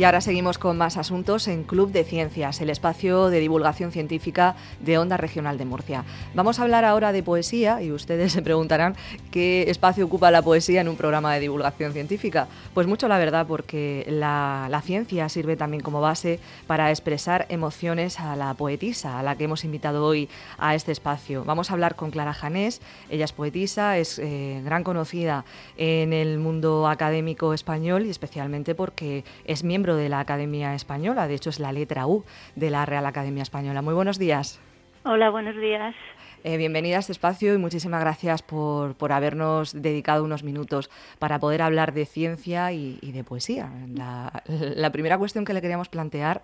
Y ahora seguimos con más asuntos en Club de Ciencias, el espacio de divulgación científica de Onda Regional de Murcia. Vamos a hablar ahora de poesía y ustedes se preguntarán qué espacio ocupa la poesía en un programa de divulgación científica. Pues mucho la verdad, porque la, ciencia sirve también como base para expresar emociones a la poetisa, a la que hemos invitado hoy a este espacio. Vamos a hablar con Clara Janés, ella es poetisa, es eh, gran conocida en el mundo académico español y especialmente porque es miembro de la Academia Española, de hecho es la letra U de la Real Academia Española. Muy buenos días. Hola, buenos días. Eh, bienvenida a este espacio y muchísimas gracias por, por, habernos dedicado unos minutos para poder hablar de ciencia y, de poesía. La, la, primera cuestión que le queríamos plantear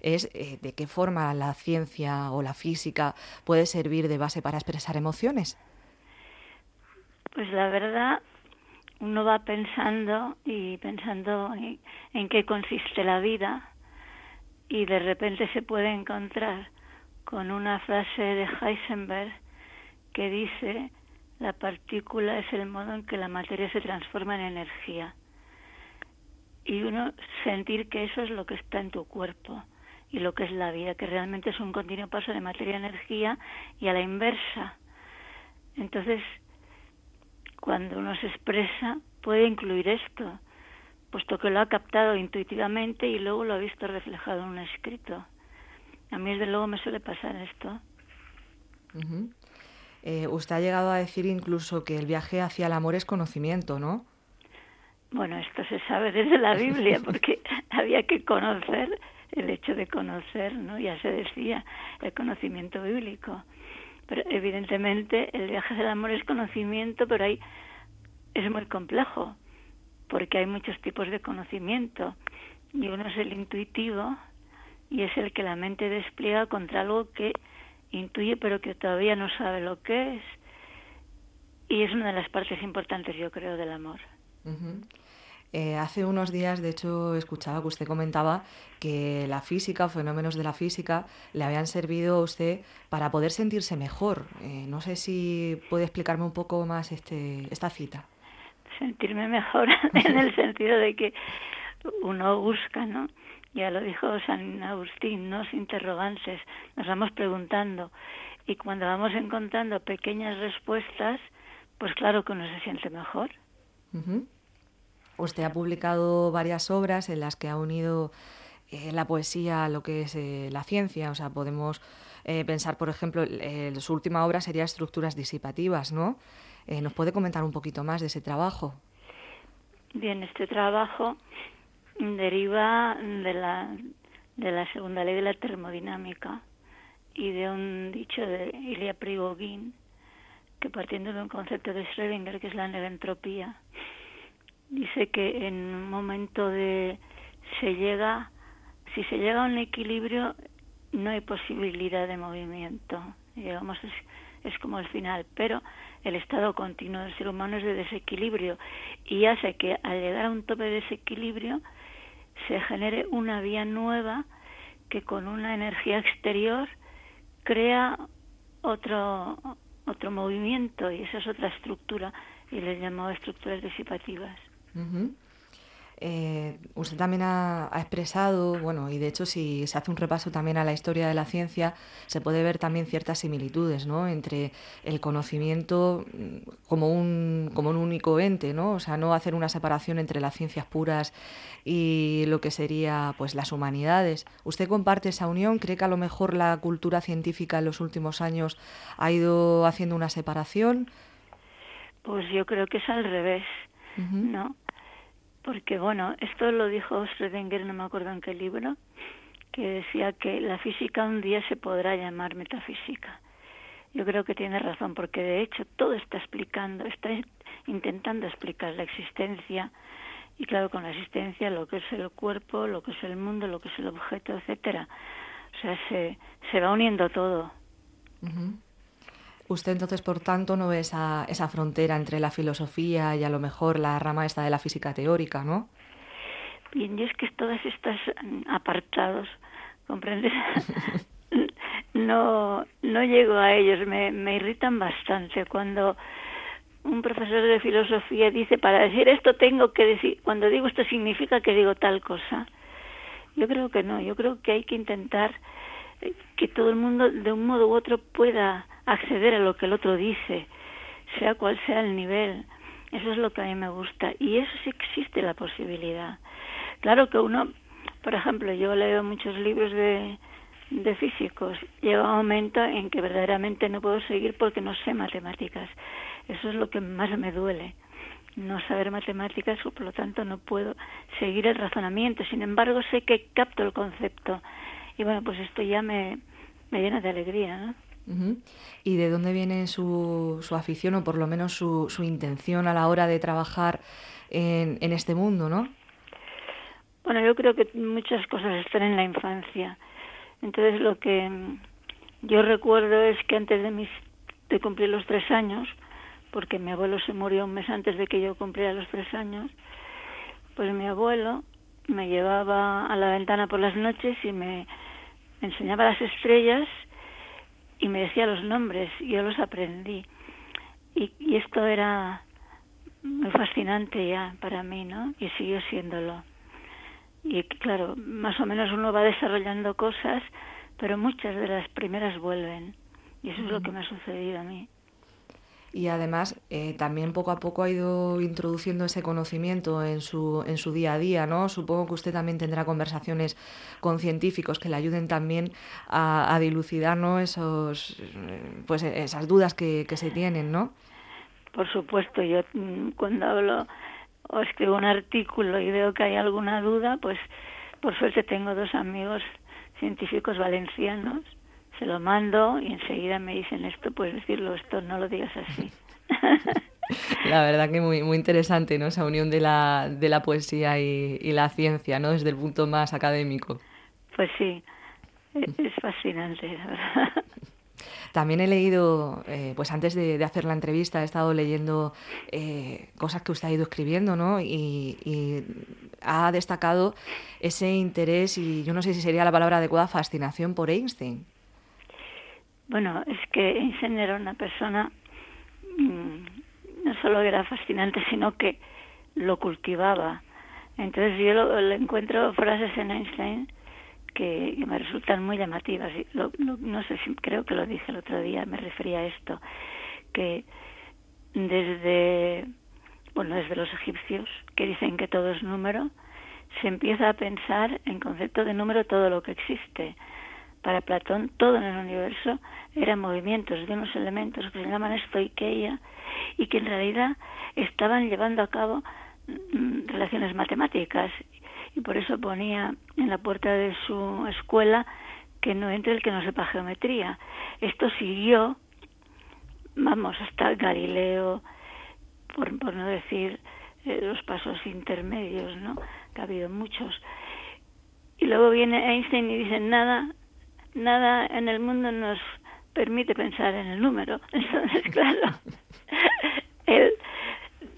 es eh, de qué forma la ciencia o la física puede servir de base para expresar emociones. Pues la verdad uno va pensando y pensando en, qué consiste la vida y de repente se puede encontrar con una frase de Heisenberg que dice la partícula es el modo en que la materia se transforma en energía y uno sentir que eso es lo que está en tu cuerpo y lo que es la vida, que realmente es un continuo paso de materia a energía y a la inversa. Entonces, cuando uno se expresa, puede incluir esto, puesto que lo ha captado intuitivamente y luego lo ha visto reflejado en un escrito. A mí, desde luego, me suele pasar esto. Eh, usted ha llegado a decir incluso que el viaje hacia el amor es conocimiento, ¿no? Bueno, esto se sabe desde la Biblia, porque había que conocer el hecho de conocer, ¿no? Ya se decía, el conocimiento bíblico. Pero evidentemente el viaje del amor es conocimiento, pero hay, es muy complejo, porque hay muchos tipos de conocimiento. Y uno es el intuitivo y es el que la mente despliega contra algo que intuye pero que todavía no sabe lo que es. Y es una de las partes importantes, yo creo, del amor. Eh, hace unos días, de hecho, escuchaba que usted comentaba que la física, fenómenos de la física, le habían servido a usted para poder sentirse mejor. Eh, no sé si puede explicarme un poco más este, esta cita. Sentirme mejor en el sentido de que uno busca, ¿no? Ya lo dijo San Agustín, ¿no? interrogantes, nos vamos preguntando. Y cuando vamos encontrando pequeñas respuestas, pues claro que uno se siente mejor. Usted ha publicado varias obras en las que ha unido eh, la poesía a lo que es eh, la ciencia. O sea, podemos eh, pensar, por ejemplo, su última obra sería Estructuras disipativas, ¿no? ¿Nos puede comentar un poquito más de ese trabajo? Bien, este trabajo deriva de la, de la segunda ley de la termodinámica y de un dicho de Ilya Prigogine, que partiendo de un concepto de Schrödinger, que es la negentropía, dice que en un momento de se llega si se llega a un equilibrio no hay posibilidad de movimiento digamos es, es como el final pero el estado continuo del ser humano es de desequilibrio y hace que al llegar a un tope de desequilibrio se genere una vía nueva que con una energía exterior crea otro otro movimiento y esa es otra estructura y les llamado estructuras disipativas eh, usted también ha, expresado, bueno, y de hecho si se hace un repaso también a la historia de la ciencia, se puede ver también ciertas similitudes, ¿no? Entre el conocimiento mm, como un, como un único ente, ¿no? O sea, no hacer una separación entre las ciencias puras y lo que sería, pues, las humanidades. ¿Usted comparte esa unión? ¿Cree que a lo mejor la cultura científica en los últimos años ha ido haciendo una separación? Pues yo creo que es al revés, ¿no? porque bueno, esto lo dijo Schrödinger, no me acuerdo en qué libro, que decía que la física un día se podrá llamar metafísica. Yo creo que tiene razón, porque de hecho todo está explicando, está intentando explicar la existencia, y claro, con la existencia lo que es el cuerpo, lo que es el mundo, lo que es el objeto, etcétera. O sea, se, se va uniendo todo. Usted entonces, por tanto, no ve esa, esa frontera entre la filosofía y a lo mejor la rama esta de la física teórica, ¿no? Bien, yo es que todas estas apartados, ¿comprendes? no, no llego a ellos, me, me irritan bastante cuando un profesor de filosofía dice, para decir esto tengo que decir, cuando digo esto significa que digo tal cosa. Yo creo que no, yo creo que hay que intentar eh, que todo el mundo de un modo u otro pueda acceder a lo que el otro dice, sea cual sea el nivel. Eso es lo que a mí me gusta y eso sí existe la posibilidad. Claro que uno, por ejemplo, yo leo muchos libros de, de físicos, llega un momento en que verdaderamente no puedo seguir porque no sé matemáticas. Eso es lo que más me duele no saber matemáticas, por lo tanto no puedo seguir el razonamiento. Sin embargo, sé que capto el concepto. Y bueno, pues esto ya me, me llena de alegría, ¿no? ¿Y de dónde viene su, su afición o por lo menos su, su intención a la hora de trabajar en, en este mundo, no? Bueno, yo creo que muchas cosas están en la infancia. Entonces lo que yo recuerdo es que antes de, mis, de cumplir los tres años, porque mi abuelo se murió un mes antes de que yo cumpliera los tres años, pues mi abuelo me llevaba a la ventana por las noches y me enseñaba las estrellas y me decía los nombres y yo los aprendí. Y, y esto era muy fascinante ya para mí, ¿no? Y siguió siéndolo. Y claro, más o menos uno va desarrollando cosas, pero muchas de las primeras vuelven. Y eso es lo que me ha sucedido a mí y además eh, también poco a poco ha ido introduciendo ese conocimiento en su, en su día a día, ¿no? Supongo que usted también tendrá conversaciones con científicos que le ayuden también a, a dilucidar ¿no? Esos, pues esas dudas que, que se tienen, ¿no? Por supuesto, yo mm, cuando hablo o escribo un artículo y veo que hay alguna duda, pues por suerte tengo dos amigos científicos valencianos se lo mando y enseguida me dicen esto, puedes decirlo, esto no lo digas así. La verdad que muy, muy interesante, ¿no? Esa unión de la, de la poesía y, la ciencia, ¿no? Desde el punto más académico. Pues sí, e, es fascinante, la verdad. También he leído, eh, pues antes de, hacer la entrevista, he estado leyendo eh, cosas que usted ha ido escribiendo, ¿no? Y, y, ha destacado ese interés y yo no sé si sería la palabra adecuada, fascinación por Einstein. Bueno, es que Einstein era una persona, mm, no solo era fascinante, sino que lo cultivaba. Entonces yo lo, encuentro frases en Einstein que, me resultan muy llamativas. no sé si creo que lo dije el otro día, me refería a esto, que desde, bueno, desde los egipcios, que dicen que todo es número, se empieza a pensar en concepto de número todo lo que existe. Para Platón, todo en el universo eran movimientos de unos elementos que se llaman estoiqueia y que en realidad estaban llevando a cabo mm, relaciones matemáticas. Y por eso ponía en la puerta de su escuela que no entre el que no sepa geometría. Esto siguió, vamos, hasta Galileo, por, por no decir eh, los pasos intermedios, ¿no? Que ha habido muchos. Y luego viene Einstein y dice, nada, nada en el mundo nos permite pensar en el número. Entonces, claro, él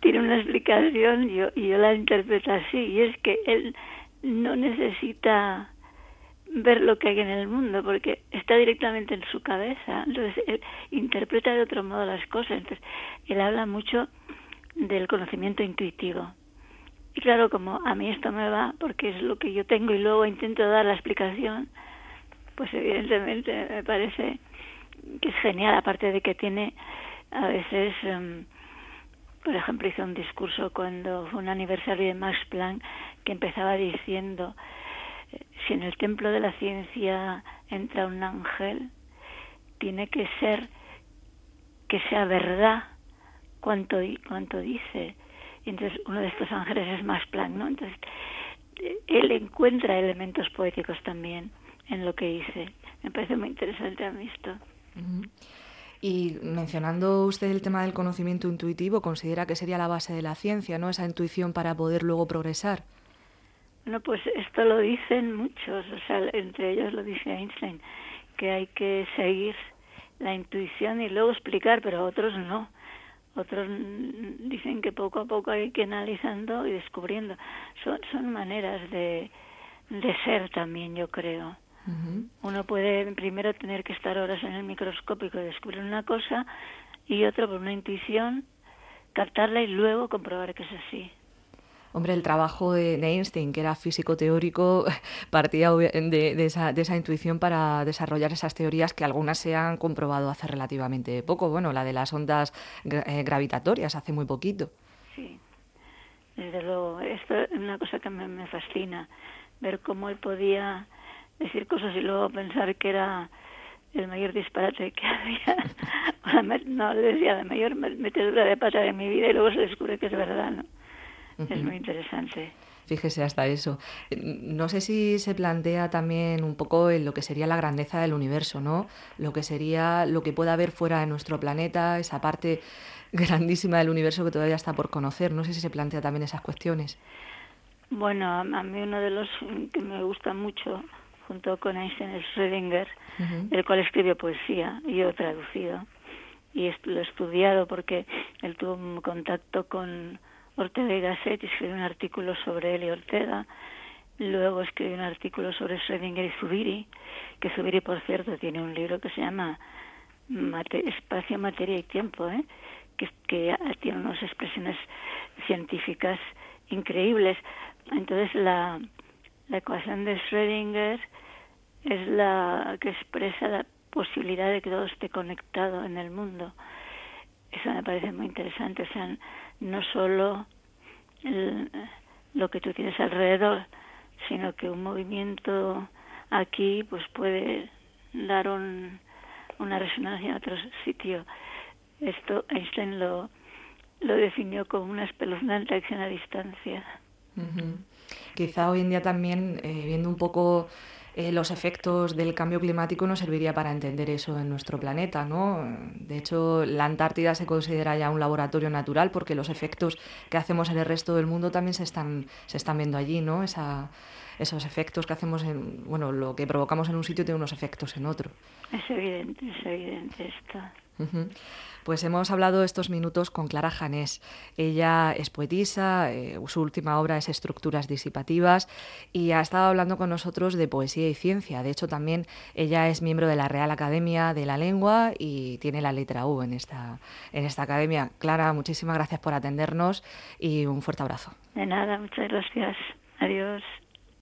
tiene una explicación y yo, y yo la interpreto así, y es que él no necesita ver lo que hay en el mundo porque está directamente en su cabeza. Entonces, él interpreta de otro modo las cosas. Entonces, él habla mucho del conocimiento intuitivo. Y claro, como a mí esto me va, porque es lo que yo tengo y luego intento dar la explicación, pues evidentemente me parece que es genial, aparte de que tiene a veces, em, por ejemplo, hizo un discurso cuando fue un aniversario de Max Planck que empezaba diciendo, eh, si en el templo de la ciencia entra un ángel, tiene que ser que sea verdad cuanto, cuanto dice. Y entonces uno de estos ángeles es Max Planck, ¿no? Entonces él encuentra elementos poéticos también en lo que hice. Me parece muy interesante a mí esto. Y mencionando usted el tema del conocimiento intuitivo, ¿considera que sería la base de la ciencia, no esa intuición para poder luego progresar? Bueno, pues esto lo dicen muchos, o sea, entre ellos lo dice Einstein, que hay que seguir la intuición y luego explicar, pero otros no. Otros dicen que poco a poco hay que ir analizando y descubriendo. Son, son maneras de, de ser también, yo creo. Uno puede primero tener que estar horas en el microscópico y descubrir una cosa y otro por una intuición captarla y luego comprobar que es así. Hombre, el trabajo de, Einstein, que era físico teórico, partía de, esa, de, esa, intuición para desarrollar esas teorías que algunas se han comprobado hace relativamente poco. Bueno, la de las ondas eh, gravitatorias hace muy poquito. Sí, desde luego. Esto es una cosa que me, me fascina, ver cómo él podía decir cosas y luego pensar que era el mayor disparate que había, no, le decía la mayor metedura de pata de mi vida y luego se descubre que es verdad, ¿no? Es muy interesante. Fíjese hasta eso. No sé si se plantea también un poco en lo que sería la grandeza del universo, ¿no? Lo que sería lo que pueda haber fuera de nuestro planeta, esa parte grandísima del universo que todavía está por conocer. No sé si se plantea también esas cuestiones. Bueno, a mí uno de los que me gusta mucho junto con Einstein Schrödinger, el cual escribió poesía y yo he traducido. Y lo he estudiado porque él tuvo un contacto con Ortega y Gasset y escribió un artículo sobre él y Ortega. Luego escribió un artículo sobre Schrödinger y Zubiri, que Zubiri, por cierto, tiene un libro que se llama Espacio, Materia y Tiempo, ¿eh? que, que tiene unas expresiones científicas increíbles. Entonces, la, la ecuación de Schrödinger es la que expresa la posibilidad de que todo esté conectado en el mundo. Eso me parece muy interesante. O sea, no solo lo que tú tienes alrededor, sino que un movimiento aquí pues puede dar un, una resonancia en otro sitio. Esto Einstein lo, lo definió como una espeluznante acción a distancia. Quizá hoy en día también, eh, viendo un poco eh, los efectos del cambio climático, nos serviría para entender eso en nuestro planeta. ¿no? De hecho, la Antártida se considera ya un laboratorio natural porque los efectos que hacemos en el resto del mundo también se están, se están viendo allí. ¿no? Esa, esos efectos que hacemos en, bueno, lo que provocamos en un sitio tiene unos efectos en otro. Es evidente, es evidente esto. Pues hemos hablado estos minutos con Clara Janés. Ella es poetisa, eh, su última obra es Estructuras disipativas y ha estado hablando con nosotros de poesía y ciencia. De hecho, también ella es miembro de la Real Academia de la Lengua y tiene la letra U en esta, en esta academia. Clara, muchísimas gracias por atendernos y un fuerte abrazo. De nada, muchas gracias. Adiós.